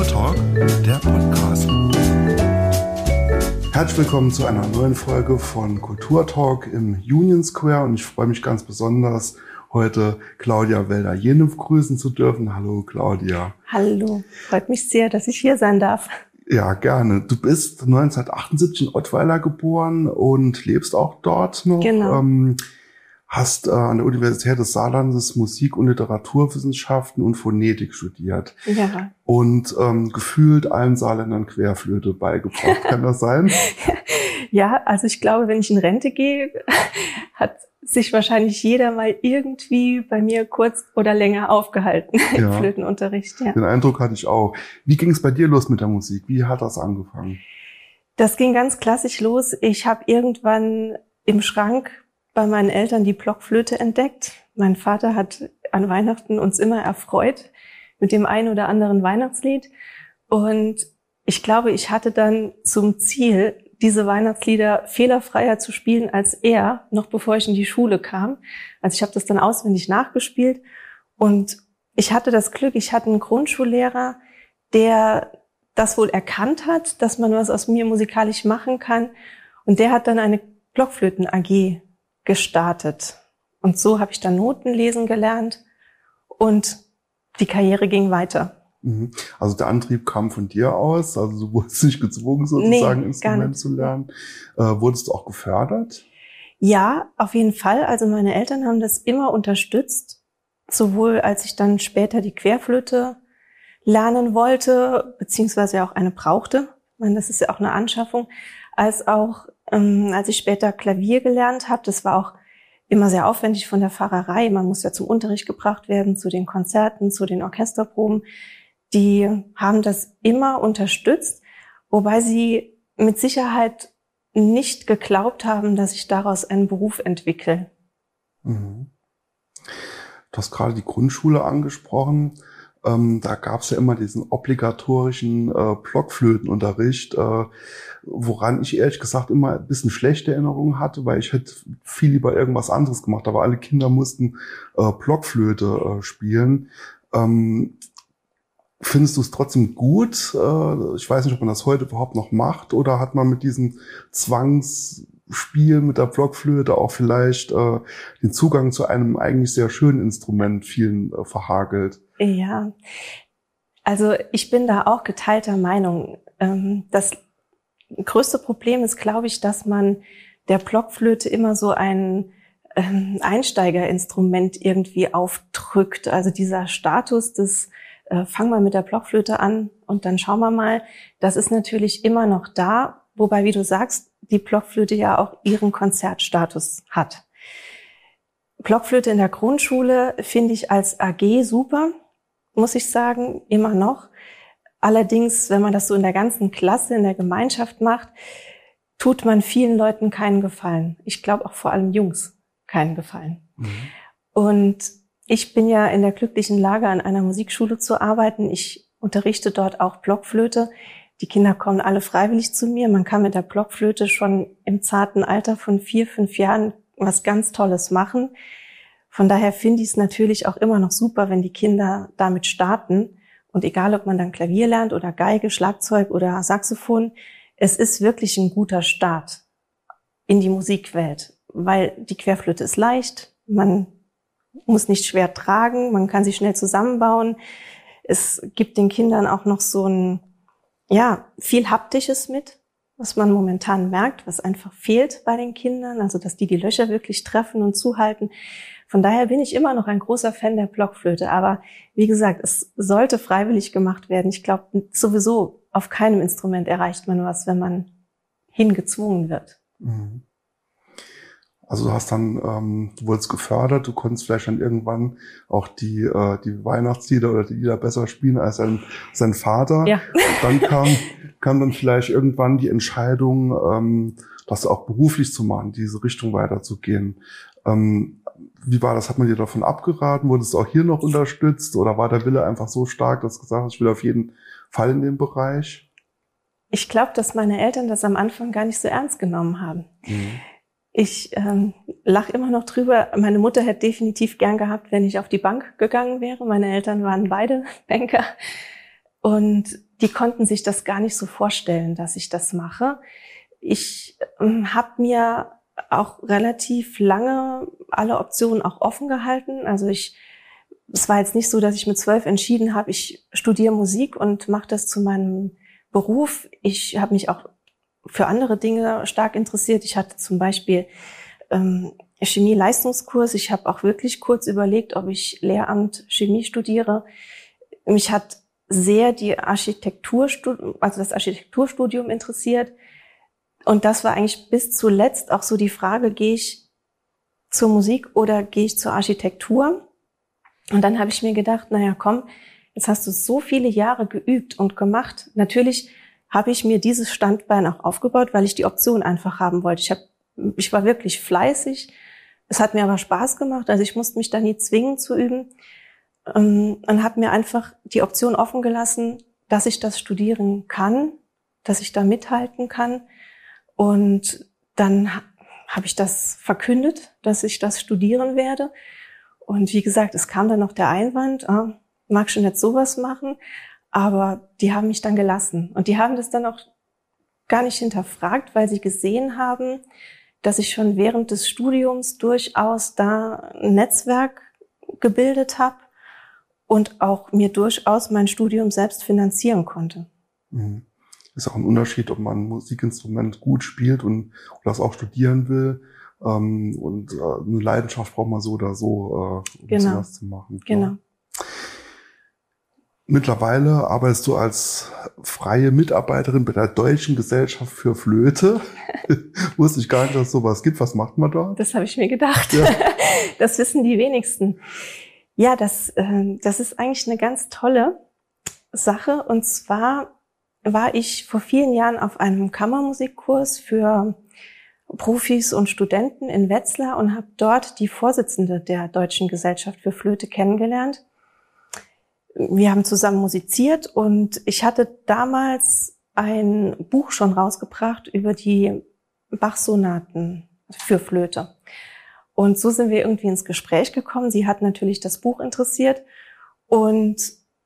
Kulturtalk, der Podcast. Herzlich willkommen zu einer neuen Folge von Kulturtalk im Union Square und ich freue mich ganz besonders, heute Claudia Welder-Jenef grüßen zu dürfen. Hallo Claudia. Hallo, freut mich sehr, dass ich hier sein darf. Ja, gerne. Du bist 1978 in Ottweiler geboren und lebst auch dort noch. Genau. Ähm, hast äh, an der Universität des Saarlandes Musik- und Literaturwissenschaften und Phonetik studiert. Ja. Und ähm, gefühlt allen Saarländern Querflöte beigebracht. Kann das sein? ja, also ich glaube, wenn ich in Rente gehe, hat sich wahrscheinlich jeder mal irgendwie bei mir kurz oder länger aufgehalten ja. im Flötenunterricht. Ja. Den Eindruck hatte ich auch. Wie ging es bei dir los mit der Musik? Wie hat das angefangen? Das ging ganz klassisch los. Ich habe irgendwann im Schrank bei meinen Eltern die Blockflöte entdeckt. Mein Vater hat an Weihnachten uns immer erfreut mit dem einen oder anderen Weihnachtslied. Und ich glaube, ich hatte dann zum Ziel, diese Weihnachtslieder fehlerfreier zu spielen als er, noch bevor ich in die Schule kam. Also ich habe das dann auswendig nachgespielt und ich hatte das Glück, ich hatte einen Grundschullehrer, der das wohl erkannt hat, dass man was aus mir musikalisch machen kann. Und der hat dann eine Blockflöten AG gestartet. Und so habe ich dann Noten lesen gelernt und die Karriere ging weiter. Mhm. Also der Antrieb kam von dir aus, also du wurdest nicht gezwungen, sozusagen nee, Instrument zu lernen. Äh, wurdest du auch gefördert? Ja, auf jeden Fall. Also meine Eltern haben das immer unterstützt, sowohl als ich dann später die Querflöte lernen wollte, beziehungsweise auch eine brauchte. Ich meine, das ist ja auch eine Anschaffung, als auch ähm, als ich später Klavier gelernt habe. Das war auch immer sehr aufwendig von der Fahrerei. Man muss ja zum Unterricht gebracht werden, zu den Konzerten, zu den Orchesterproben die haben das immer unterstützt, wobei sie mit Sicherheit nicht geglaubt haben, dass ich daraus einen Beruf entwickle. Mhm. Du hast gerade die Grundschule angesprochen. Ähm, da gab es ja immer diesen obligatorischen äh, Blockflötenunterricht, äh, woran ich ehrlich gesagt immer ein bisschen schlechte Erinnerungen hatte, weil ich hätte viel lieber irgendwas anderes gemacht, aber alle Kinder mussten äh, Blockflöte äh, spielen. Ähm, Findest du es trotzdem gut? Äh, ich weiß nicht, ob man das heute überhaupt noch macht oder hat man mit diesem Zwangsspiel mit der Blockflöte auch vielleicht äh, den Zugang zu einem eigentlich sehr schönen Instrument vielen äh, verhagelt? Ja, also ich bin da auch geteilter Meinung. Ähm, das größte Problem ist, glaube ich, dass man der Blockflöte immer so ein ähm, Einsteigerinstrument irgendwie aufdrückt. Also dieser Status des äh, fang mal mit der Blockflöte an und dann schauen wir mal. Das ist natürlich immer noch da, wobei, wie du sagst, die Blockflöte ja auch ihren Konzertstatus hat. Blockflöte in der Grundschule finde ich als AG super, muss ich sagen, immer noch. Allerdings, wenn man das so in der ganzen Klasse, in der Gemeinschaft macht, tut man vielen Leuten keinen Gefallen. Ich glaube auch vor allem Jungs keinen Gefallen. Mhm. Und ich bin ja in der glücklichen Lage, an einer Musikschule zu arbeiten. Ich unterrichte dort auch Blockflöte. Die Kinder kommen alle freiwillig zu mir. Man kann mit der Blockflöte schon im zarten Alter von vier, fünf Jahren was ganz Tolles machen. Von daher finde ich es natürlich auch immer noch super, wenn die Kinder damit starten. Und egal, ob man dann Klavier lernt oder Geige, Schlagzeug oder Saxophon, es ist wirklich ein guter Start in die Musikwelt, weil die Querflöte ist leicht, man muss nicht schwer tragen, man kann sie schnell zusammenbauen. Es gibt den Kindern auch noch so ein, ja, viel Haptisches mit, was man momentan merkt, was einfach fehlt bei den Kindern, also dass die die Löcher wirklich treffen und zuhalten. Von daher bin ich immer noch ein großer Fan der Blockflöte. Aber wie gesagt, es sollte freiwillig gemacht werden. Ich glaube, sowieso auf keinem Instrument erreicht man was, wenn man hingezwungen wird. Mhm. Also du hast dann, ähm, du wurdest gefördert, du konntest vielleicht dann irgendwann auch die, äh, die Weihnachtslieder oder die Lieder besser spielen als sein, sein Vater. Ja. Dann kam, kam dann vielleicht irgendwann die Entscheidung, ähm, das auch beruflich zu machen, diese Richtung weiterzugehen. Ähm, wie war das? Hat man dir davon abgeraten? Wurdest du auch hier noch unterstützt? Oder war der Wille einfach so stark, dass du gesagt hast, ich will auf jeden Fall in dem Bereich? Ich glaube, dass meine Eltern das am Anfang gar nicht so ernst genommen haben. Mhm. Ich ähm, lache immer noch drüber. Meine Mutter hätte definitiv gern gehabt, wenn ich auf die Bank gegangen wäre. Meine Eltern waren beide Banker. Und die konnten sich das gar nicht so vorstellen, dass ich das mache. Ich ähm, habe mir auch relativ lange alle Optionen auch offen gehalten. Also ich, es war jetzt nicht so, dass ich mit zwölf entschieden habe, ich studiere Musik und mache das zu meinem Beruf. Ich habe mich auch für andere Dinge stark interessiert. Ich hatte zum Beispiel ähm, Chemie-Leistungskurs. Ich habe auch wirklich kurz überlegt, ob ich Lehramt Chemie studiere. Mich hat sehr die Architekturstudium, also das Architekturstudium interessiert. Und das war eigentlich bis zuletzt auch so die Frage, gehe ich zur Musik oder gehe ich zur Architektur? Und dann habe ich mir gedacht, naja, komm, jetzt hast du so viele Jahre geübt und gemacht. Natürlich habe ich mir dieses Standbein auch aufgebaut, weil ich die Option einfach haben wollte. Ich, hab, ich war wirklich fleißig. Es hat mir aber Spaß gemacht. Also ich musste mich da nie zwingen zu üben. Ähm, und habe mir einfach die Option offen gelassen, dass ich das studieren kann, dass ich da mithalten kann. Und dann habe ich das verkündet, dass ich das studieren werde. Und wie gesagt, es kam dann noch der Einwand, ah, mag schon jetzt sowas machen, aber die haben mich dann gelassen. Und die haben das dann auch gar nicht hinterfragt, weil sie gesehen haben, dass ich schon während des Studiums durchaus da ein Netzwerk gebildet habe und auch mir durchaus mein Studium selbst finanzieren konnte. Mhm. Ist auch ein Unterschied, ob man ein Musikinstrument gut spielt und das auch studieren will. Ähm, und äh, eine Leidenschaft braucht man so oder so, äh, um genau. sowas zu machen. Genau. Mittlerweile arbeitest du als freie Mitarbeiterin bei der Deutschen Gesellschaft für Flöte. Wusste ich gar nicht, dass es sowas gibt. Was macht man da? Das habe ich mir gedacht. Ja. Das wissen die wenigsten. Ja, das, äh, das ist eigentlich eine ganz tolle Sache. Und zwar war ich vor vielen Jahren auf einem Kammermusikkurs für Profis und Studenten in Wetzlar und habe dort die Vorsitzende der Deutschen Gesellschaft für Flöte kennengelernt wir haben zusammen musiziert und ich hatte damals ein Buch schon rausgebracht über die Bach-Sonaten für Flöte. Und so sind wir irgendwie ins Gespräch gekommen. Sie hat natürlich das Buch interessiert und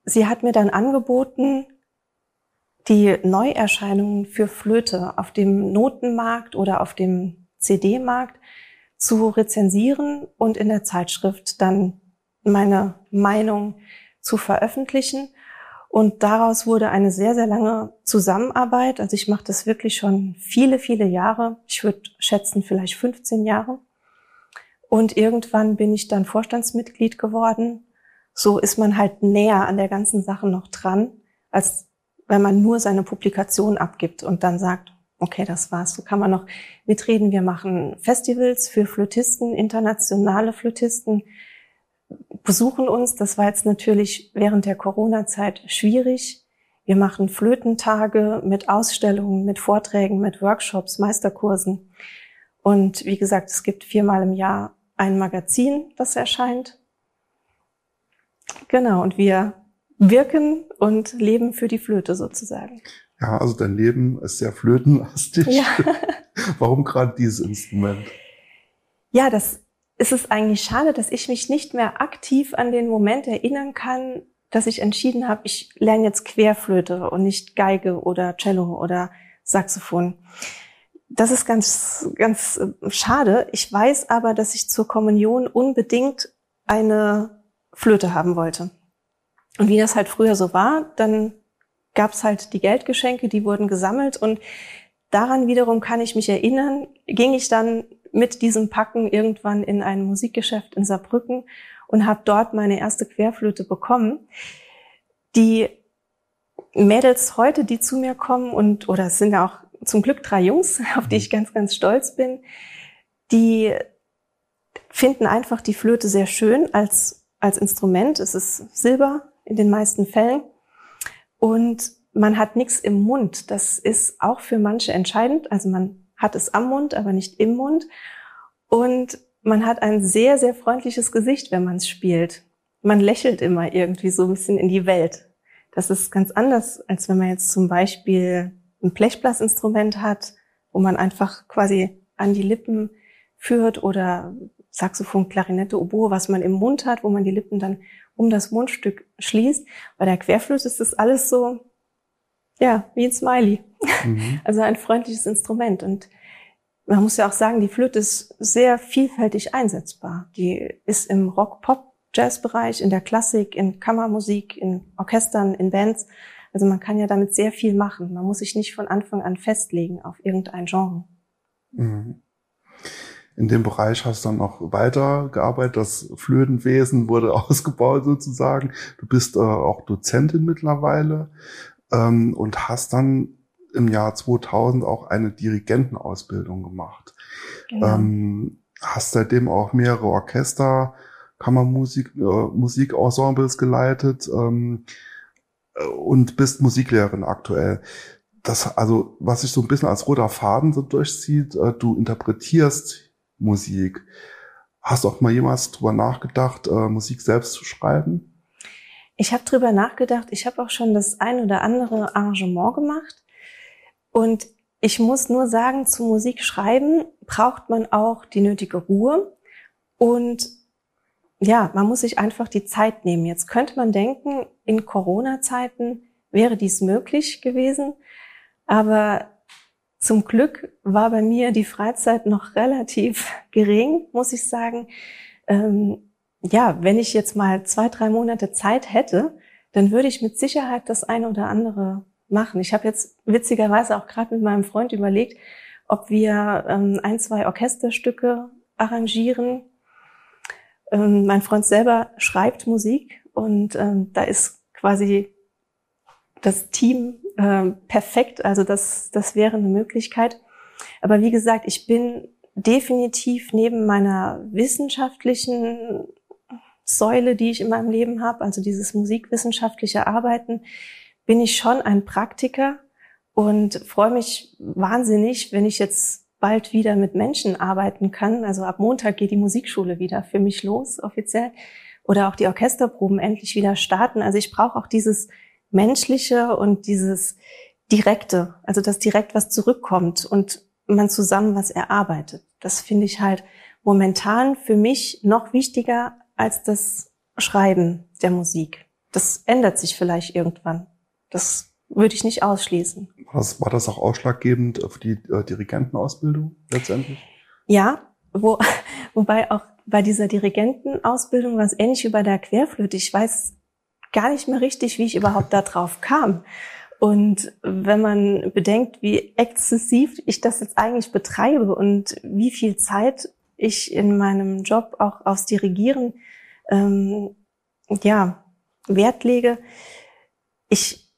sie hat mir dann angeboten, die Neuerscheinungen für Flöte auf dem Notenmarkt oder auf dem CD-Markt zu rezensieren und in der Zeitschrift dann meine Meinung zu veröffentlichen. Und daraus wurde eine sehr, sehr lange Zusammenarbeit. Also ich mache das wirklich schon viele, viele Jahre. Ich würde schätzen, vielleicht 15 Jahre. Und irgendwann bin ich dann Vorstandsmitglied geworden. So ist man halt näher an der ganzen Sache noch dran, als wenn man nur seine Publikation abgibt und dann sagt, okay, das war's. So kann man noch mitreden. Wir machen Festivals für Flötisten, internationale Flötisten besuchen uns. Das war jetzt natürlich während der Corona-Zeit schwierig. Wir machen Flötentage mit Ausstellungen, mit Vorträgen, mit Workshops, Meisterkursen. Und wie gesagt, es gibt viermal im Jahr ein Magazin, das erscheint. Genau, und wir wirken und leben für die Flöte sozusagen. Ja, also dein Leben ist sehr flötenlastig. Ja. Warum gerade dieses Instrument? Ja, das ist es eigentlich schade, dass ich mich nicht mehr aktiv an den Moment erinnern kann, dass ich entschieden habe, ich lerne jetzt Querflöte und nicht Geige oder Cello oder Saxophon. Das ist ganz, ganz äh, schade. Ich weiß aber, dass ich zur Kommunion unbedingt eine Flöte haben wollte. Und wie das halt früher so war, dann gab's halt die Geldgeschenke, die wurden gesammelt und daran wiederum kann ich mich erinnern, ging ich dann mit diesem Packen irgendwann in ein Musikgeschäft in Saarbrücken und habe dort meine erste Querflöte bekommen. Die Mädels heute, die zu mir kommen und oder es sind ja auch zum Glück drei Jungs, auf die ich ganz, ganz stolz bin, die finden einfach die Flöte sehr schön als, als Instrument. Es ist Silber in den meisten Fällen. Und man hat nichts im Mund. Das ist auch für manche entscheidend. Also man hat es am Mund, aber nicht im Mund. Und man hat ein sehr, sehr freundliches Gesicht, wenn man es spielt. Man lächelt immer irgendwie so ein bisschen in die Welt. Das ist ganz anders, als wenn man jetzt zum Beispiel ein Blechblasinstrument hat, wo man einfach quasi an die Lippen führt oder Saxophon, Klarinette, Oboe, was man im Mund hat, wo man die Lippen dann um das Mundstück schließt. Bei der Querflöte ist das alles so ja, wie ein Smiley. Mhm. Also ein freundliches Instrument. Und man muss ja auch sagen, die Flöte ist sehr vielfältig einsetzbar. Die ist im Rock-Pop-Jazz-Bereich, in der Klassik, in Kammermusik, in Orchestern, in Bands. Also man kann ja damit sehr viel machen. Man muss sich nicht von Anfang an festlegen auf irgendein Genre. Mhm. In dem Bereich hast du dann noch weiter gearbeitet. Das Flötenwesen wurde ausgebaut sozusagen. Du bist äh, auch Dozentin mittlerweile ähm, und hast dann im Jahr 2000 auch eine Dirigentenausbildung gemacht. Genau. Ähm, hast seitdem auch mehrere Orchester, Kammermusik, äh, Musikensembles geleitet ähm, äh, und bist Musiklehrerin aktuell. Das, also, was sich so ein bisschen als roter Faden so durchzieht, äh, du interpretierst Musik. Hast du auch mal jemals drüber nachgedacht, äh, Musik selbst zu schreiben? Ich habe drüber nachgedacht. Ich habe auch schon das ein oder andere Arrangement gemacht. Und ich muss nur sagen, zu Musik schreiben braucht man auch die nötige Ruhe. Und ja, man muss sich einfach die Zeit nehmen. Jetzt könnte man denken, in Corona-Zeiten wäre dies möglich gewesen. Aber zum Glück war bei mir die Freizeit noch relativ gering, muss ich sagen. Ähm, ja, wenn ich jetzt mal zwei, drei Monate Zeit hätte, dann würde ich mit Sicherheit das eine oder andere machen. Ich habe jetzt witzigerweise auch gerade mit meinem Freund überlegt, ob wir ähm, ein, zwei Orchesterstücke arrangieren. Ähm, mein Freund selber schreibt Musik und ähm, da ist quasi das Team äh, perfekt. Also das, das wäre eine Möglichkeit. Aber wie gesagt, ich bin definitiv neben meiner wissenschaftlichen Säule, die ich in meinem Leben habe, also dieses musikwissenschaftliche Arbeiten, bin ich schon ein Praktiker und freue mich wahnsinnig, wenn ich jetzt bald wieder mit Menschen arbeiten kann. Also ab Montag geht die Musikschule wieder für mich los, offiziell. Oder auch die Orchesterproben endlich wieder starten. Also ich brauche auch dieses Menschliche und dieses Direkte, also dass direkt was zurückkommt und man zusammen was erarbeitet. Das finde ich halt momentan für mich noch wichtiger als das Schreiben der Musik. Das ändert sich vielleicht irgendwann. Das würde ich nicht ausschließen. Was, war das auch ausschlaggebend für die äh, Dirigentenausbildung letztendlich? Ja, wo, wobei auch bei dieser Dirigentenausbildung war es ähnlich wie bei der Querflöte. Ich weiß gar nicht mehr richtig, wie ich überhaupt da drauf kam. Und wenn man bedenkt, wie exzessiv ich das jetzt eigentlich betreibe und wie viel Zeit ich in meinem Job auch aufs Dirigieren ähm, ja Wert lege, ich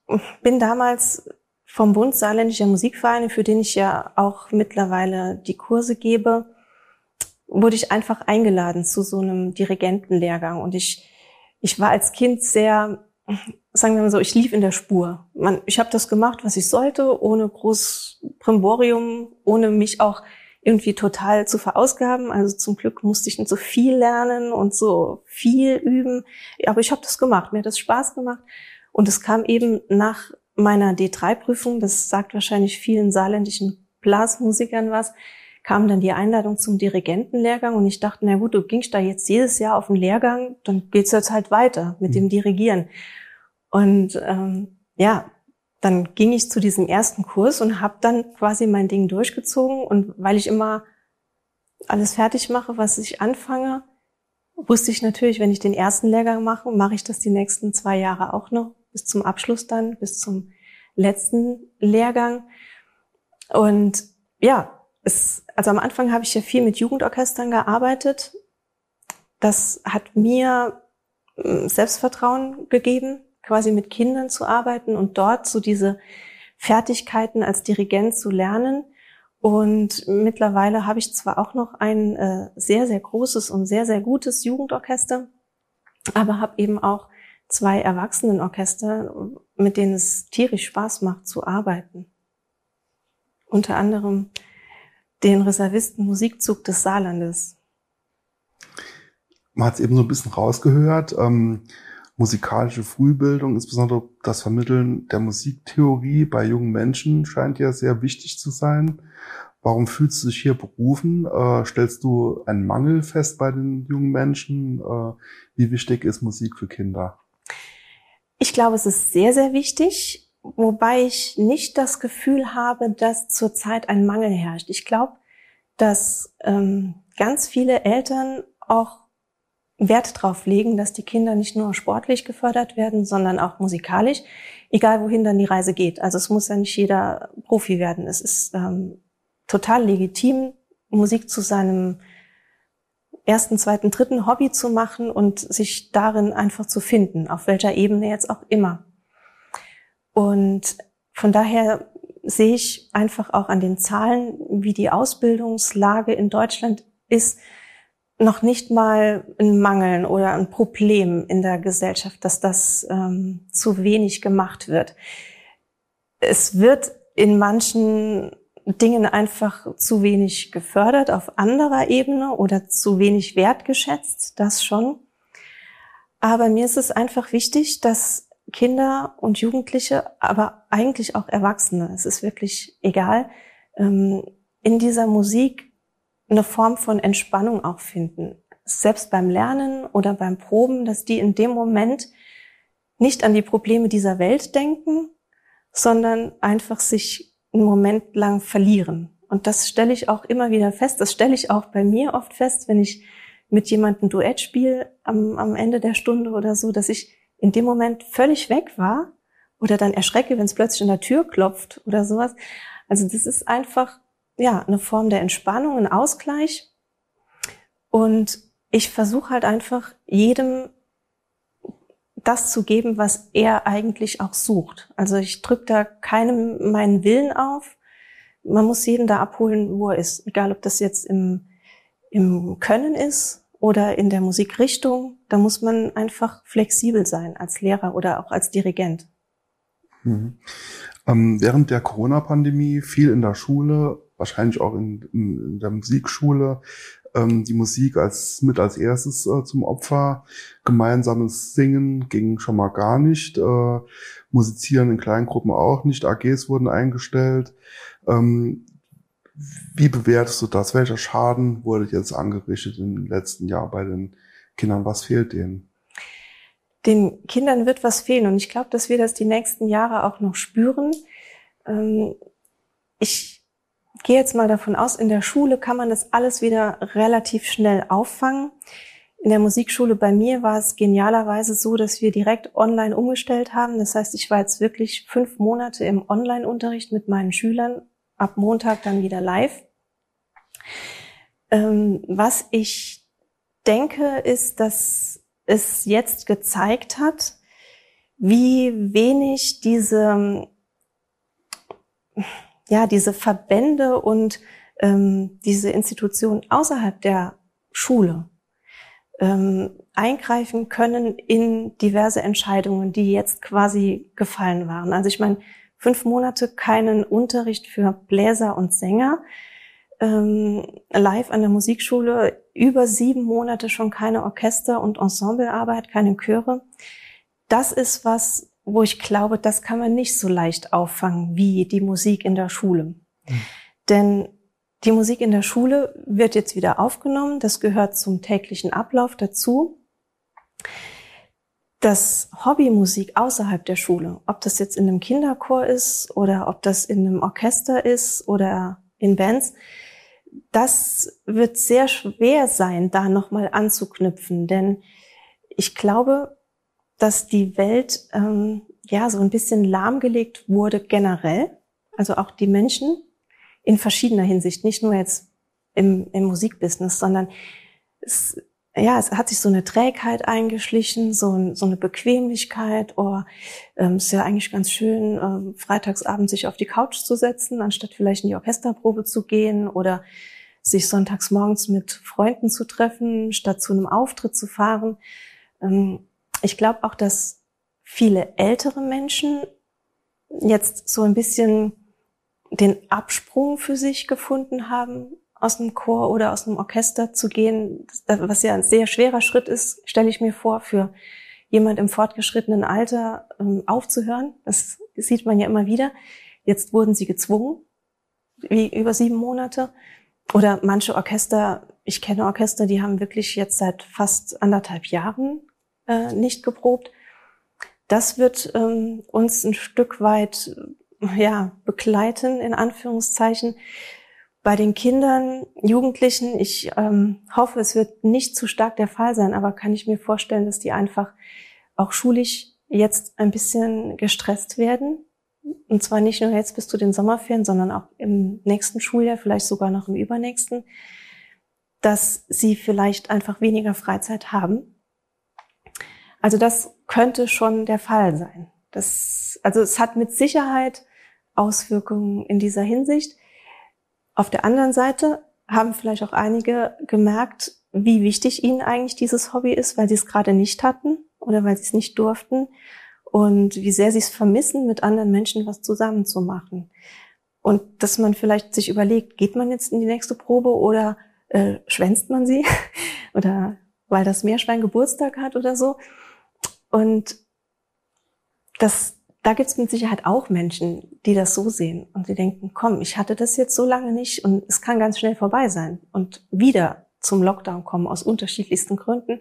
bin damals vom Bund Saarländischer Musikvereine, für den ich ja auch mittlerweile die Kurse gebe, wurde ich einfach eingeladen zu so einem Dirigentenlehrgang. Und ich, ich war als Kind sehr, sagen wir mal so, ich lief in der Spur. Man, ich habe das gemacht, was ich sollte, ohne groß Primborium, ohne mich auch irgendwie total zu verausgaben. Also zum Glück musste ich nicht so viel lernen und so viel üben. Aber ich habe das gemacht, mir hat das Spaß gemacht. Und es kam eben nach meiner D3-Prüfung, das sagt wahrscheinlich vielen saarländischen Blasmusikern was, kam dann die Einladung zum Dirigentenlehrgang und ich dachte, na gut, du gingst da jetzt jedes Jahr auf den Lehrgang, dann geht's jetzt halt weiter mit dem mhm. Dirigieren. Und ähm, ja, dann ging ich zu diesem ersten Kurs und habe dann quasi mein Ding durchgezogen. Und weil ich immer alles fertig mache, was ich anfange, wusste ich natürlich, wenn ich den ersten Lehrgang mache, mache ich das die nächsten zwei Jahre auch noch bis zum Abschluss dann, bis zum letzten Lehrgang. Und ja, es, also am Anfang habe ich ja viel mit Jugendorchestern gearbeitet. Das hat mir hm, Selbstvertrauen gegeben, quasi mit Kindern zu arbeiten und dort so diese Fertigkeiten als Dirigent zu lernen. Und mittlerweile habe ich zwar auch noch ein äh, sehr, sehr großes und sehr, sehr gutes Jugendorchester, aber habe eben auch zwei Erwachsenenorchester, mit denen es tierisch Spaß macht zu arbeiten. Unter anderem den Reservisten Musikzug des Saarlandes. Man hat es eben so ein bisschen rausgehört. Ähm, musikalische Frühbildung, insbesondere das Vermitteln der Musiktheorie bei jungen Menschen scheint ja sehr wichtig zu sein. Warum fühlst du dich hier berufen? Äh, stellst du einen Mangel fest bei den jungen Menschen? Äh, wie wichtig ist Musik für Kinder? Ich glaube, es ist sehr, sehr wichtig, wobei ich nicht das Gefühl habe, dass zurzeit ein Mangel herrscht. Ich glaube, dass ähm, ganz viele Eltern auch Wert darauf legen, dass die Kinder nicht nur sportlich gefördert werden, sondern auch musikalisch, egal wohin dann die Reise geht. Also es muss ja nicht jeder Profi werden. Es ist ähm, total legitim, Musik zu seinem ersten, zweiten, dritten Hobby zu machen und sich darin einfach zu finden, auf welcher Ebene jetzt auch immer. Und von daher sehe ich einfach auch an den Zahlen, wie die Ausbildungslage in Deutschland ist, noch nicht mal ein Mangeln oder ein Problem in der Gesellschaft, dass das ähm, zu wenig gemacht wird. Es wird in manchen Dingen einfach zu wenig gefördert auf anderer Ebene oder zu wenig wertgeschätzt, das schon. Aber mir ist es einfach wichtig, dass Kinder und Jugendliche, aber eigentlich auch Erwachsene, es ist wirklich egal, ähm, in dieser Musik eine Form von Entspannung auch finden. Selbst beim Lernen oder beim Proben, dass die in dem Moment nicht an die Probleme dieser Welt denken, sondern einfach sich einen Moment lang verlieren. Und das stelle ich auch immer wieder fest. Das stelle ich auch bei mir oft fest, wenn ich mit jemandem Duett spiele am, am Ende der Stunde oder so, dass ich in dem Moment völlig weg war oder dann erschrecke, wenn es plötzlich an der Tür klopft oder sowas. Also das ist einfach ja, eine Form der Entspannung, ein Ausgleich. Und ich versuche halt einfach jedem das zu geben, was er eigentlich auch sucht. Also ich drücke da keinem meinen Willen auf. Man muss jeden da abholen, wo er ist. Egal, ob das jetzt im, im Können ist oder in der Musikrichtung. Da muss man einfach flexibel sein als Lehrer oder auch als Dirigent. Mhm. Ähm, während der Corona-Pandemie viel in der Schule wahrscheinlich auch in, in, in der Musikschule ähm, die Musik als mit als erstes äh, zum Opfer. Gemeinsames Singen ging schon mal gar nicht. Äh, Musizieren in kleinen Gruppen auch nicht. AGs wurden eingestellt. Ähm, wie bewertest du das? Welcher Schaden wurde jetzt angerichtet im letzten Jahr bei den Kindern? Was fehlt denen? Den Kindern wird was fehlen und ich glaube, dass wir das die nächsten Jahre auch noch spüren. Ähm, ich gehe jetzt mal davon aus, in der Schule kann man das alles wieder relativ schnell auffangen. In der Musikschule bei mir war es genialerweise so, dass wir direkt online umgestellt haben. Das heißt, ich war jetzt wirklich fünf Monate im Online-Unterricht mit meinen Schülern, ab Montag dann wieder live. Ähm, was ich denke, ist, dass es jetzt gezeigt hat, wie wenig diese ja, diese Verbände und ähm, diese Institutionen außerhalb der Schule ähm, eingreifen können in diverse Entscheidungen, die jetzt quasi gefallen waren. Also ich meine, fünf Monate keinen Unterricht für Bläser und Sänger, ähm, live an der Musikschule, über sieben Monate schon keine Orchester- und Ensemblearbeit, keine Chöre. Das ist was, wo ich glaube, das kann man nicht so leicht auffangen wie die Musik in der Schule. Mhm. Denn die Musik in der Schule wird jetzt wieder aufgenommen. Das gehört zum täglichen Ablauf dazu. Das Hobbymusik außerhalb der Schule, ob das jetzt in einem Kinderchor ist oder ob das in einem Orchester ist oder in Bands, das wird sehr schwer sein, da nochmal anzuknüpfen. Denn ich glaube, dass die Welt ähm, ja so ein bisschen lahmgelegt wurde generell, also auch die Menschen in verschiedener Hinsicht, nicht nur jetzt im, im Musikbusiness, sondern es, ja, es hat sich so eine Trägheit eingeschlichen, so, so eine Bequemlichkeit. Oh, ähm, ist ja eigentlich ganz schön, ähm, freitagsabend sich auf die Couch zu setzen, anstatt vielleicht in die Orchesterprobe zu gehen oder sich sonntags morgens mit Freunden zu treffen, statt zu einem Auftritt zu fahren. Ähm, ich glaube auch, dass viele ältere Menschen jetzt so ein bisschen den Absprung für sich gefunden haben, aus einem Chor oder aus einem Orchester zu gehen, was ja ein sehr schwerer Schritt ist, stelle ich mir vor, für jemand im fortgeschrittenen Alter ähm, aufzuhören. Das sieht man ja immer wieder. Jetzt wurden sie gezwungen, wie über sieben Monate. Oder manche Orchester, ich kenne Orchester, die haben wirklich jetzt seit fast anderthalb Jahren äh, nicht geprobt. das wird ähm, uns ein Stück weit ja, begleiten, in Anführungszeichen. Bei den Kindern, Jugendlichen, ich ähm, hoffe, es wird nicht zu stark der Fall sein, aber kann ich mir vorstellen, dass die einfach auch schulisch jetzt ein bisschen gestresst werden. Und zwar nicht nur jetzt bis zu den Sommerferien, sondern auch im nächsten Schuljahr, vielleicht sogar noch im übernächsten, dass sie vielleicht einfach weniger Freizeit haben. Also das könnte schon der Fall sein. Das, also es hat mit Sicherheit Auswirkungen in dieser Hinsicht. Auf der anderen Seite haben vielleicht auch einige gemerkt, wie wichtig ihnen eigentlich dieses Hobby ist, weil sie es gerade nicht hatten oder weil sie es nicht durften und wie sehr sie es vermissen, mit anderen Menschen was zusammen zu machen. Und dass man vielleicht sich überlegt, geht man jetzt in die nächste Probe oder äh, schwänzt man sie oder weil das Meerschwein Geburtstag hat oder so. Und das, da gibt es mit Sicherheit auch Menschen, die das so sehen und die denken, komm, ich hatte das jetzt so lange nicht und es kann ganz schnell vorbei sein und wieder zum Lockdown kommen aus unterschiedlichsten Gründen,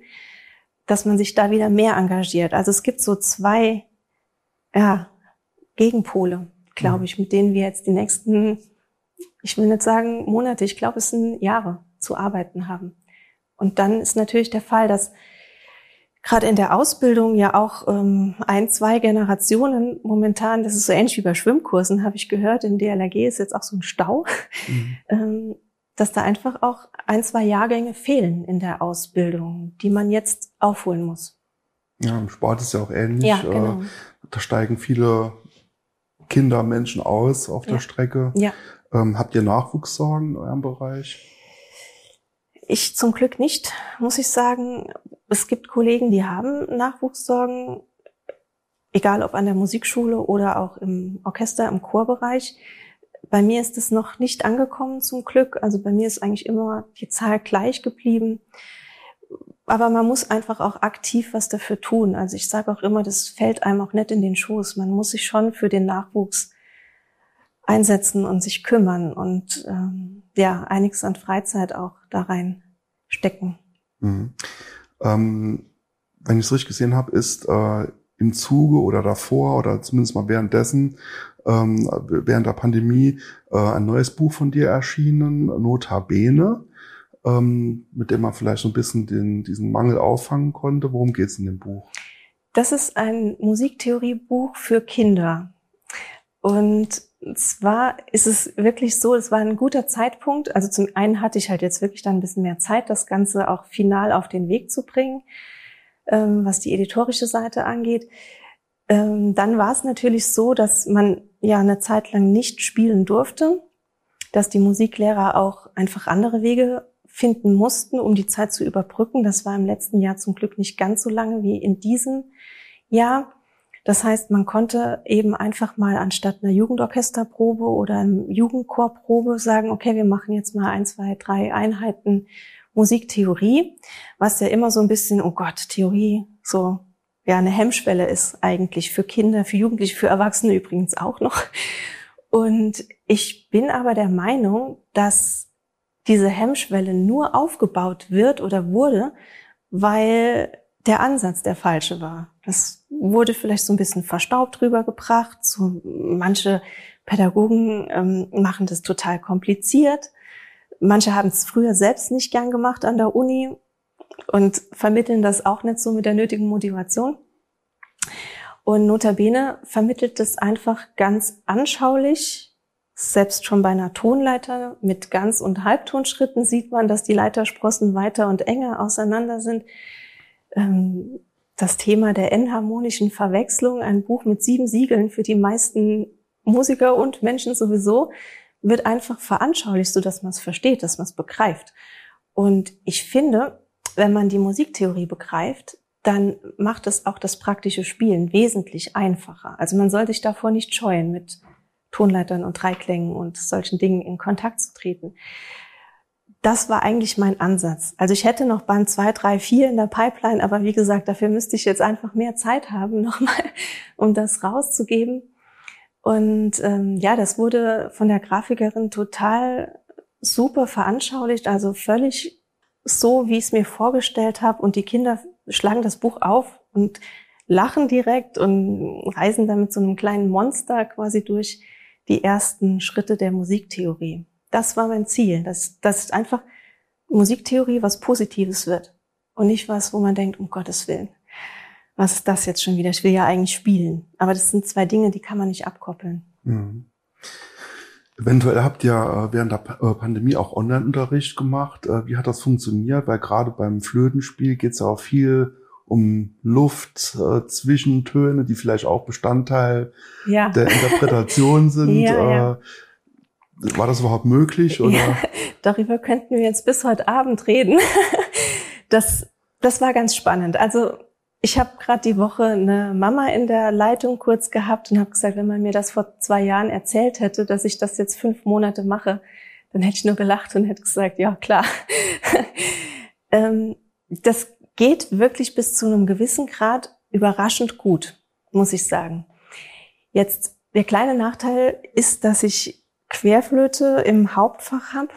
dass man sich da wieder mehr engagiert. Also es gibt so zwei ja, Gegenpole, glaube mhm. ich, mit denen wir jetzt die nächsten, ich will nicht sagen Monate, ich glaube es sind Jahre zu arbeiten haben. Und dann ist natürlich der Fall, dass gerade in der Ausbildung ja auch ähm, ein, zwei Generationen momentan, das ist so ähnlich wie bei Schwimmkursen, habe ich gehört, in DLRG ist jetzt auch so ein Stau, mhm. ähm, dass da einfach auch ein, zwei Jahrgänge fehlen in der Ausbildung, die man jetzt aufholen muss. Ja, im Sport ist ja auch ähnlich. Ja, genau. Äh, da steigen viele Kinder, Menschen aus auf der Strecke. Ja. Ähm, habt ihr Nachwuchssorgen in eurem Bereich? Ich zum Glück nicht, muss ich sagen. Es gibt Kollegen, die haben Nachwuchssorgen, egal ob an der Musikschule oder auch im Orchester, im Chorbereich. Bei mir ist es noch nicht angekommen zum Glück. Also bei mir ist eigentlich immer die Zahl gleich geblieben. Aber man muss einfach auch aktiv was dafür tun. Also ich sage auch immer, das fällt einem auch nicht in den Schoß. Man muss sich schon für den Nachwuchs einsetzen und sich kümmern und ähm, ja, einiges an Freizeit auch da rein stecken. Mhm. Ähm, wenn ich es richtig gesehen habe, ist äh, im Zuge oder davor oder zumindest mal währenddessen, ähm, während der Pandemie, äh, ein neues Buch von dir erschienen, Notabene, ähm, mit dem man vielleicht so ein bisschen den, diesen Mangel auffangen konnte. Worum geht es in dem Buch? Das ist ein Musiktheoriebuch für Kinder. Und zwar ist es wirklich so, es war ein guter Zeitpunkt. Also zum einen hatte ich halt jetzt wirklich dann ein bisschen mehr Zeit, das Ganze auch final auf den Weg zu bringen, ähm, was die editorische Seite angeht. Ähm, dann war es natürlich so, dass man ja eine Zeit lang nicht spielen durfte, dass die Musiklehrer auch einfach andere Wege finden mussten, um die Zeit zu überbrücken. Das war im letzten Jahr zum Glück nicht ganz so lange wie in diesem Jahr. Das heißt, man konnte eben einfach mal anstatt einer Jugendorchesterprobe oder einem Jugendchorprobe sagen, okay, wir machen jetzt mal ein, zwei, drei Einheiten Musiktheorie, was ja immer so ein bisschen, oh Gott, Theorie, so ja eine Hemmschwelle ist eigentlich für Kinder, für Jugendliche, für Erwachsene übrigens auch noch. Und ich bin aber der Meinung, dass diese Hemmschwelle nur aufgebaut wird oder wurde, weil der Ansatz der falsche war. Das wurde vielleicht so ein bisschen verstaubt rübergebracht. So, manche Pädagogen ähm, machen das total kompliziert. Manche haben es früher selbst nicht gern gemacht an der Uni und vermitteln das auch nicht so mit der nötigen Motivation. Und notabene vermittelt das einfach ganz anschaulich. Selbst schon bei einer Tonleiter mit Ganz- und Halbtonschritten sieht man, dass die Leitersprossen weiter und enger auseinander sind. Ähm, das Thema der enharmonischen Verwechslung, ein Buch mit sieben Siegeln für die meisten Musiker und Menschen sowieso, wird einfach veranschaulicht, so dass man es versteht, dass man es begreift. Und ich finde, wenn man die Musiktheorie begreift, dann macht es auch das praktische Spielen wesentlich einfacher. Also man soll sich davor nicht scheuen, mit Tonleitern und Dreiklängen und solchen Dingen in Kontakt zu treten das war eigentlich mein Ansatz. Also ich hätte noch Band 2, 3, 4 in der Pipeline, aber wie gesagt, dafür müsste ich jetzt einfach mehr Zeit haben, nochmal, um das rauszugeben. Und ähm, ja, das wurde von der Grafikerin total super veranschaulicht, also völlig so, wie ich es mir vorgestellt habe. Und die Kinder schlagen das Buch auf und lachen direkt und reisen dann mit so einem kleinen Monster quasi durch die ersten Schritte der Musiktheorie. Das war mein Ziel, dass, dass einfach Musiktheorie was Positives wird und nicht was, wo man denkt, um Gottes Willen, was ist das jetzt schon wieder? Ich will ja eigentlich spielen. Aber das sind zwei Dinge, die kann man nicht abkoppeln. Mhm. Eventuell habt ihr äh, während der äh, Pandemie auch Online-Unterricht gemacht. Äh, wie hat das funktioniert? Weil gerade beim Flötenspiel geht es ja auch viel um Luft, äh, Zwischentöne, die vielleicht auch Bestandteil ja. der Interpretation sind. ja, ja. War das überhaupt möglich? Oder? Ja, darüber könnten wir jetzt bis heute Abend reden. Das, das war ganz spannend. Also ich habe gerade die Woche eine Mama in der Leitung kurz gehabt und habe gesagt, wenn man mir das vor zwei Jahren erzählt hätte, dass ich das jetzt fünf Monate mache, dann hätte ich nur gelacht und hätte gesagt, ja klar. ähm, das geht wirklich bis zu einem gewissen Grad überraschend gut, muss ich sagen. Jetzt der kleine Nachteil ist, dass ich Querflöte im Hauptfach habe.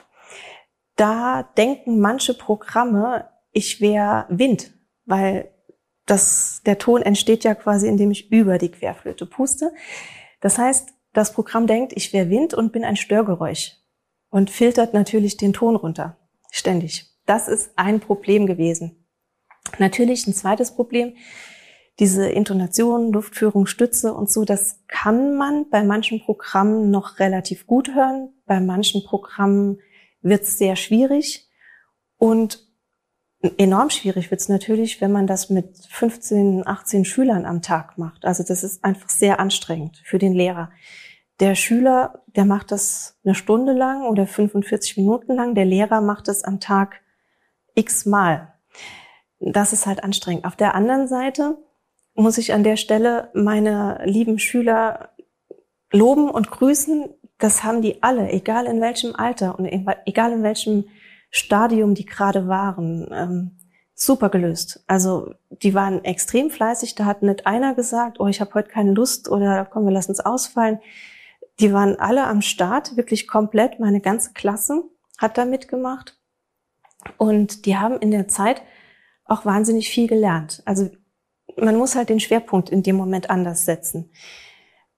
Da denken manche Programme, ich wäre Wind, weil das, der Ton entsteht ja quasi, indem ich über die Querflöte puste. Das heißt, das Programm denkt, ich wäre Wind und bin ein Störgeräusch und filtert natürlich den Ton runter. Ständig. Das ist ein Problem gewesen. Natürlich ein zweites Problem. Diese Intonation, Luftführung, Stütze und so, das kann man bei manchen Programmen noch relativ gut hören. Bei manchen Programmen wird es sehr schwierig. Und enorm schwierig wird es natürlich, wenn man das mit 15, 18 Schülern am Tag macht. Also das ist einfach sehr anstrengend für den Lehrer. Der Schüler, der macht das eine Stunde lang oder 45 Minuten lang. Der Lehrer macht das am Tag x Mal. Das ist halt anstrengend. Auf der anderen Seite muss ich an der Stelle meine lieben Schüler loben und grüßen. Das haben die alle, egal in welchem Alter und egal in welchem Stadium die gerade waren. Ähm, super gelöst. Also die waren extrem fleißig. Da hat nicht einer gesagt, oh, ich habe heute keine Lust oder komm, wir lassen es ausfallen. Die waren alle am Start, wirklich komplett. Meine ganze Klasse hat da mitgemacht. Und die haben in der Zeit auch wahnsinnig viel gelernt. Also man muss halt den Schwerpunkt in dem Moment anders setzen.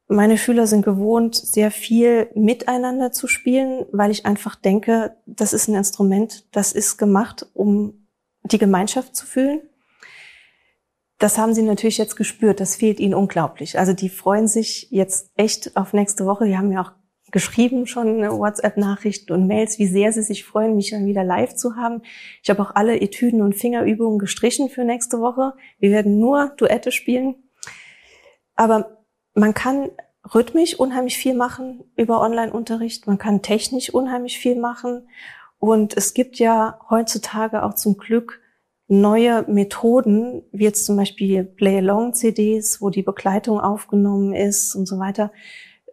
Meine Schüler sind gewohnt, sehr viel miteinander zu spielen, weil ich einfach denke, das ist ein Instrument, das ist gemacht, um die Gemeinschaft zu fühlen. Das haben sie natürlich jetzt gespürt. Das fehlt ihnen unglaublich. Also die freuen sich jetzt echt auf nächste Woche. Die haben mir auch geschrieben schon WhatsApp-Nachrichten und Mails, wie sehr sie sich freuen, mich dann wieder live zu haben. Ich habe auch alle Etüden und Fingerübungen gestrichen für nächste Woche. Wir werden nur Duette spielen. Aber man kann rhythmisch unheimlich viel machen über Online-Unterricht. Man kann technisch unheimlich viel machen. Und es gibt ja heutzutage auch zum Glück neue Methoden, wie jetzt zum Beispiel Play-Along-CDs, wo die Begleitung aufgenommen ist und so weiter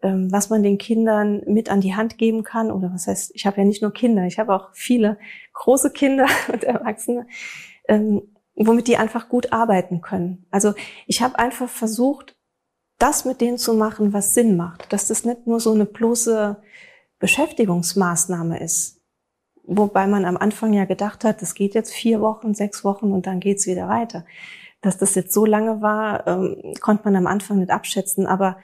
was man den Kindern mit an die Hand geben kann. Oder was heißt, ich habe ja nicht nur Kinder, ich habe auch viele große Kinder und Erwachsene, ähm, womit die einfach gut arbeiten können. Also ich habe einfach versucht, das mit denen zu machen, was Sinn macht. Dass das nicht nur so eine bloße Beschäftigungsmaßnahme ist. Wobei man am Anfang ja gedacht hat, das geht jetzt vier Wochen, sechs Wochen und dann geht's wieder weiter. Dass das jetzt so lange war, ähm, konnte man am Anfang nicht abschätzen. Aber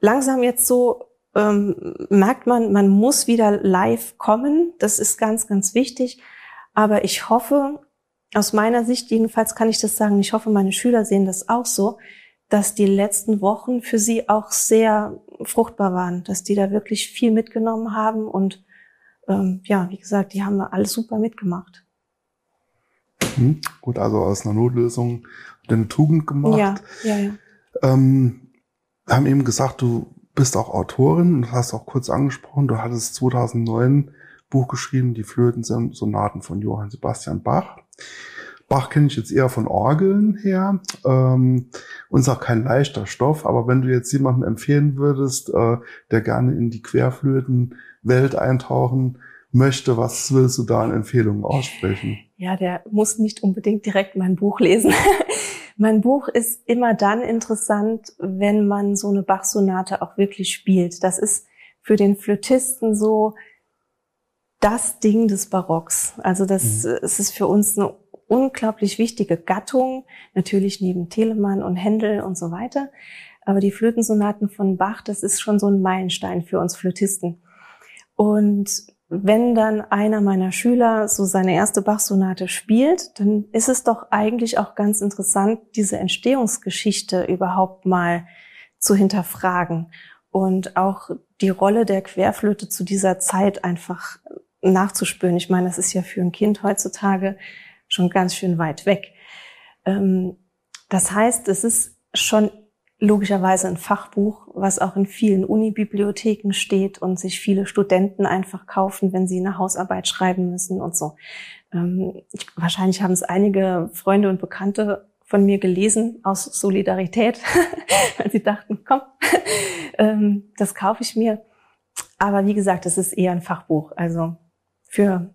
langsam jetzt so ähm, merkt man, man muss wieder live kommen. Das ist ganz, ganz wichtig. Aber ich hoffe, aus meiner Sicht jedenfalls kann ich das sagen, ich hoffe, meine Schüler sehen das auch so, dass die letzten Wochen für sie auch sehr fruchtbar waren, dass die da wirklich viel mitgenommen haben und ähm, ja, wie gesagt, die haben alles super mitgemacht. Hm, gut, also aus einer Notlösung eine Tugend gemacht. Ja, ja, ja. Ähm, haben eben gesagt, du bist auch Autorin und hast auch kurz angesprochen, du hattest 2009 Buch geschrieben, die Flötensonaten von Johann Sebastian Bach. Bach kenne ich jetzt eher von Orgeln her ähm, und ist auch kein leichter Stoff, aber wenn du jetzt jemandem empfehlen würdest, äh, der gerne in die Querflötenwelt eintauchen möchte, was willst du da an Empfehlungen aussprechen? Ja, der muss nicht unbedingt direkt mein Buch lesen. Mein Buch ist immer dann interessant, wenn man so eine Bach-Sonate auch wirklich spielt. Das ist für den Flötisten so das Ding des Barocks. Also das, mhm. es ist für uns eine unglaublich wichtige Gattung, natürlich neben Telemann und Händel und so weiter. Aber die Flötensonaten von Bach, das ist schon so ein Meilenstein für uns Flötisten. Und wenn dann einer meiner Schüler so seine erste Bach-Sonate spielt, dann ist es doch eigentlich auch ganz interessant, diese Entstehungsgeschichte überhaupt mal zu hinterfragen und auch die Rolle der Querflöte zu dieser Zeit einfach nachzuspüren. Ich meine, das ist ja für ein Kind heutzutage schon ganz schön weit weg. Ähm, das heißt, es ist schon logischerweise ein Fachbuch, was auch in vielen Unibibliotheken steht und sich viele Studenten einfach kaufen, wenn sie eine Hausarbeit schreiben müssen und so. Ähm, wahrscheinlich haben es einige Freunde und Bekannte von mir gelesen aus Solidarität, weil sie dachten, komm, ähm, das kaufe ich mir. Aber wie gesagt, es ist eher ein Fachbuch, also für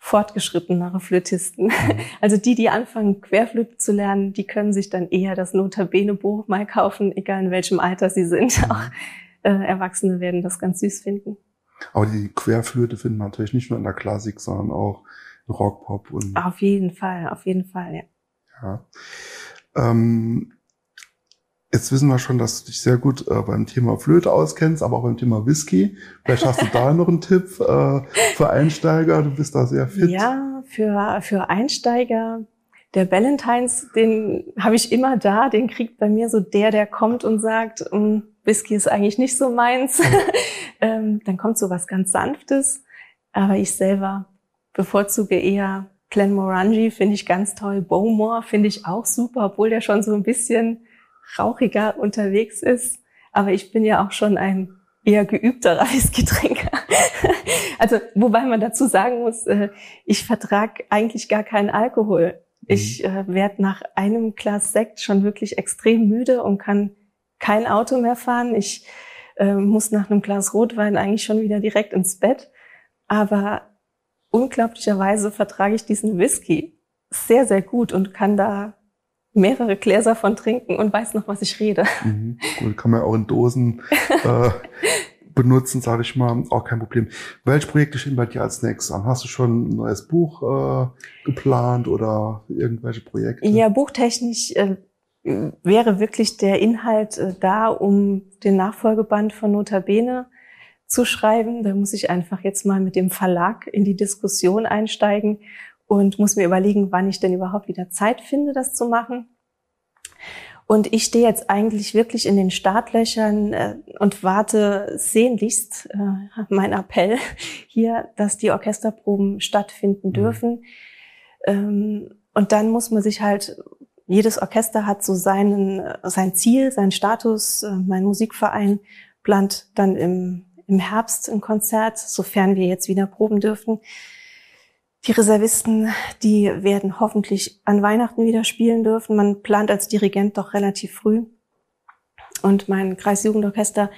fortgeschrittenere Flötisten. Mhm. Also die, die anfangen, Querflöte zu lernen, die können sich dann eher das Notabene-Buch mal kaufen, egal in welchem Alter sie sind. Mhm. Auch äh, Erwachsene werden das ganz süß finden. Aber die Querflöte finden natürlich nicht nur in der Klassik, sondern auch in Rockpop und. Auf jeden Fall, auf jeden Fall, ja. Ja. Ähm, Jetzt wissen wir schon, dass du dich sehr gut äh, beim Thema Flöte auskennst, aber auch beim Thema Whisky. Vielleicht hast du da noch einen Tipp äh, für Einsteiger. Du bist da sehr fit. Ja, für, für Einsteiger. Der Valentines, den habe ich immer da. Den kriegt bei mir so der, der kommt und sagt, hm, Whisky ist eigentlich nicht so meins. ähm, dann kommt so was ganz Sanftes. Aber ich selber bevorzuge eher Glenmorangie, finde ich ganz toll. Bowmore finde ich auch super, obwohl der schon so ein bisschen rauchiger unterwegs ist. Aber ich bin ja auch schon ein eher geübterer Whisky-Trinker. also, wobei man dazu sagen muss, äh, ich vertrag eigentlich gar keinen Alkohol. Mhm. Ich äh, werde nach einem Glas Sekt schon wirklich extrem müde und kann kein Auto mehr fahren. Ich äh, muss nach einem Glas Rotwein eigentlich schon wieder direkt ins Bett. Aber unglaublicherweise vertrage ich diesen Whisky sehr, sehr gut und kann da mehrere Gläser von trinken und weiß noch, was ich rede. Mhm. Gut, kann man auch in Dosen äh, benutzen, sage ich mal, auch kein Problem. Welche Projekte stehen bei dir als nächstes an? Hast du schon ein neues Buch äh, geplant oder irgendwelche Projekte? Ja, buchtechnisch äh, wäre wirklich der Inhalt äh, da, um den Nachfolgeband von Notabene zu schreiben. Da muss ich einfach jetzt mal mit dem Verlag in die Diskussion einsteigen und muss mir überlegen, wann ich denn überhaupt wieder Zeit finde, das zu machen. Und ich stehe jetzt eigentlich wirklich in den Startlöchern äh, und warte sehnlichst, äh, mein Appell hier, dass die Orchesterproben stattfinden mhm. dürfen. Ähm, und dann muss man sich halt, jedes Orchester hat so seinen, sein Ziel, seinen Status. Äh, mein Musikverein plant dann im, im Herbst ein Konzert, sofern wir jetzt wieder proben dürfen. Die Reservisten, die werden hoffentlich an Weihnachten wieder spielen dürfen. Man plant als Dirigent doch relativ früh. Und mein Kreisjugendorchester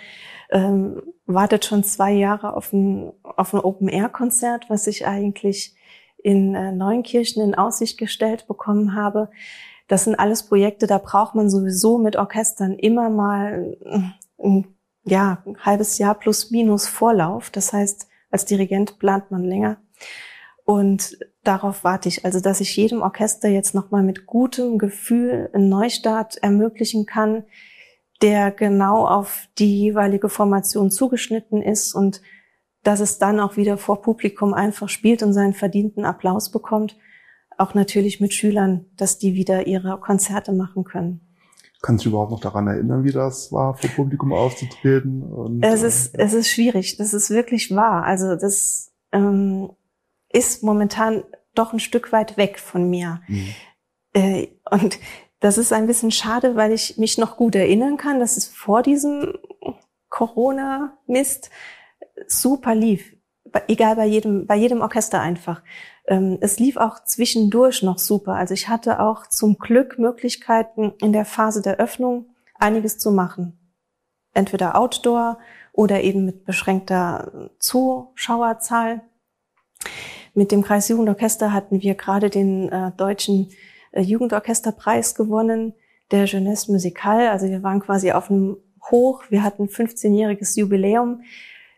ähm, wartet schon zwei Jahre auf ein, auf ein Open-Air-Konzert, was ich eigentlich in äh, Neunkirchen in Aussicht gestellt bekommen habe. Das sind alles Projekte, da braucht man sowieso mit Orchestern immer mal ein, ja, ein halbes Jahr plus minus Vorlauf. Das heißt, als Dirigent plant man länger. Und darauf warte ich, also dass ich jedem Orchester jetzt nochmal mit gutem Gefühl einen Neustart ermöglichen kann, der genau auf die jeweilige Formation zugeschnitten ist und dass es dann auch wieder vor Publikum einfach spielt und seinen verdienten Applaus bekommt. Auch natürlich mit Schülern, dass die wieder ihre Konzerte machen können. Kannst du überhaupt noch daran erinnern, wie das war, vor Publikum aufzutreten? Und, es ist, äh, es ist schwierig. Das ist wirklich wahr. Also das, ähm, ist momentan doch ein Stück weit weg von mir. Mhm. Äh, und das ist ein bisschen schade, weil ich mich noch gut erinnern kann, dass es vor diesem Corona-Mist super lief. Egal bei jedem, bei jedem Orchester einfach. Ähm, es lief auch zwischendurch noch super. Also ich hatte auch zum Glück Möglichkeiten in der Phase der Öffnung einiges zu machen. Entweder Outdoor oder eben mit beschränkter Zuschauerzahl. Mit dem Kreisjugendorchester hatten wir gerade den äh, deutschen äh, Jugendorchesterpreis gewonnen, der Jeunesse Musicale. Also wir waren quasi auf einem Hoch. Wir hatten 15-jähriges Jubiläum.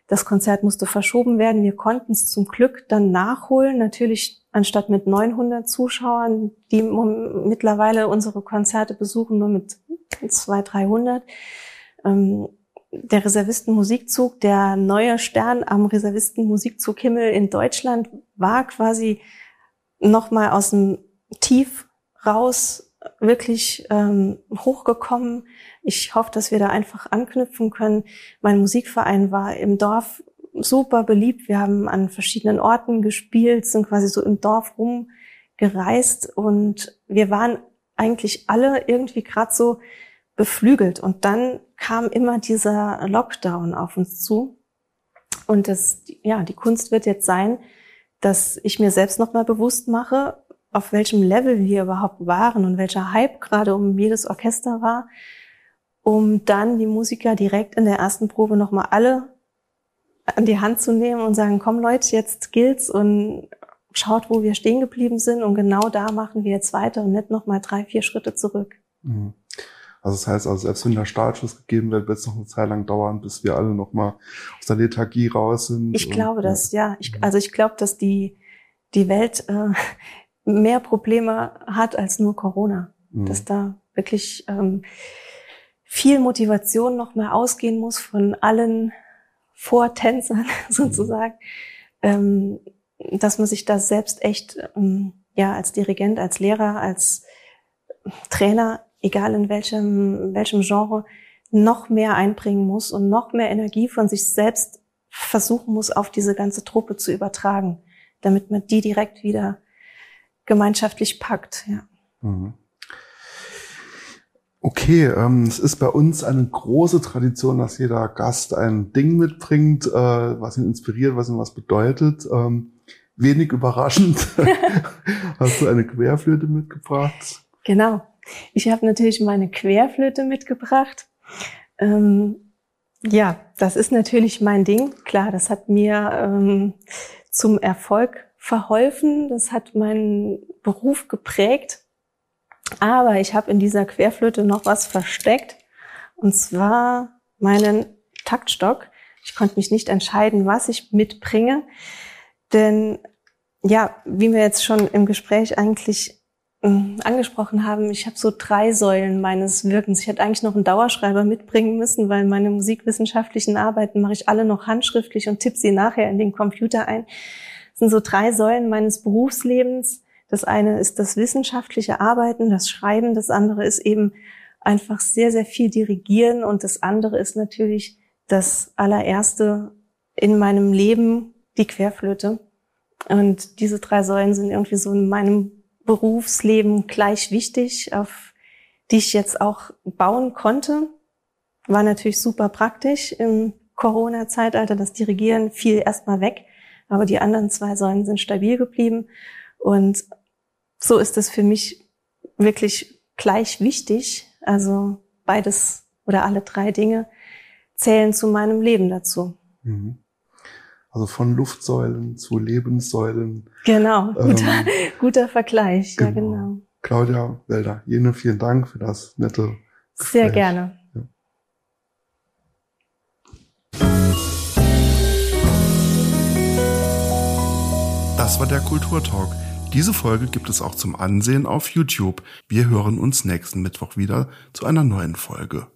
Das Konzert musste verschoben werden. Wir konnten es zum Glück dann nachholen. Natürlich anstatt mit 900 Zuschauern, die mittlerweile unsere Konzerte besuchen, nur mit 200, 300. Ähm, der Reservisten-Musikzug, der neue Stern am Reservisten-Musikzug Himmel in Deutschland, war quasi nochmal aus dem Tief raus wirklich ähm, hochgekommen. Ich hoffe, dass wir da einfach anknüpfen können. Mein Musikverein war im Dorf super beliebt. Wir haben an verschiedenen Orten gespielt, sind quasi so im Dorf rumgereist und wir waren eigentlich alle irgendwie gerade so beflügelt. Und dann kam immer dieser Lockdown auf uns zu. Und das, ja, die Kunst wird jetzt sein, dass ich mir selbst nochmal bewusst mache, auf welchem Level wir überhaupt waren und welcher Hype gerade um jedes Orchester war, um dann die Musiker direkt in der ersten Probe nochmal alle an die Hand zu nehmen und sagen, komm Leute, jetzt gilt's und schaut, wo wir stehen geblieben sind und genau da machen wir jetzt weiter und nicht nochmal drei, vier Schritte zurück. Mhm. Also das heißt, also selbst wenn der Startschuss gegeben wird, wird es noch eine Zeit lang dauern, bis wir alle nochmal aus der Lethargie raus sind. Ich glaube das, ja. Ich, mhm. also ich glaube, dass die, die Welt äh, mehr Probleme hat als nur Corona. Mhm. Dass da wirklich ähm, viel Motivation noch mehr ausgehen muss von allen Vortänzern sozusagen, mhm. ähm, dass man sich da selbst echt ähm, ja als Dirigent, als Lehrer, als Trainer egal in welchem, welchem Genre, noch mehr einbringen muss und noch mehr Energie von sich selbst versuchen muss, auf diese ganze Truppe zu übertragen, damit man die direkt wieder gemeinschaftlich packt. Ja. Mhm. Okay, ähm, es ist bei uns eine große Tradition, dass jeder Gast ein Ding mitbringt, äh, was ihn inspiriert, was ihm was bedeutet. Ähm, wenig überraschend hast du eine Querflöte mitgebracht. Genau. Ich habe natürlich meine Querflöte mitgebracht. Ähm, ja, das ist natürlich mein Ding. Klar, das hat mir ähm, zum Erfolg verholfen. Das hat meinen Beruf geprägt. Aber ich habe in dieser Querflöte noch was versteckt. Und zwar meinen Taktstock. Ich konnte mich nicht entscheiden, was ich mitbringe. Denn ja, wie wir jetzt schon im Gespräch eigentlich angesprochen haben, ich habe so drei Säulen meines Wirkens. Ich hätte eigentlich noch einen Dauerschreiber mitbringen müssen, weil meine musikwissenschaftlichen Arbeiten mache ich alle noch handschriftlich und tippe sie nachher in den Computer ein. Das sind so drei Säulen meines Berufslebens. Das eine ist das wissenschaftliche Arbeiten, das Schreiben. Das andere ist eben einfach sehr, sehr viel dirigieren. Und das andere ist natürlich das allererste in meinem Leben, die Querflöte. Und diese drei Säulen sind irgendwie so in meinem Berufsleben gleich wichtig, auf die ich jetzt auch bauen konnte. War natürlich super praktisch im Corona-Zeitalter. Das Dirigieren fiel erstmal weg, aber die anderen zwei Säulen sind stabil geblieben. Und so ist es für mich wirklich gleich wichtig. Also beides oder alle drei Dinge zählen zu meinem Leben dazu. Mhm. Also von Luftsäulen zu Lebenssäulen. Genau, guter, ähm, guter Vergleich, genau. ja genau. Claudia Welder, jene vielen Dank für das nette Gespräch. Sehr gerne. Das war der Kulturtalk. Diese Folge gibt es auch zum Ansehen auf YouTube. Wir hören uns nächsten Mittwoch wieder zu einer neuen Folge.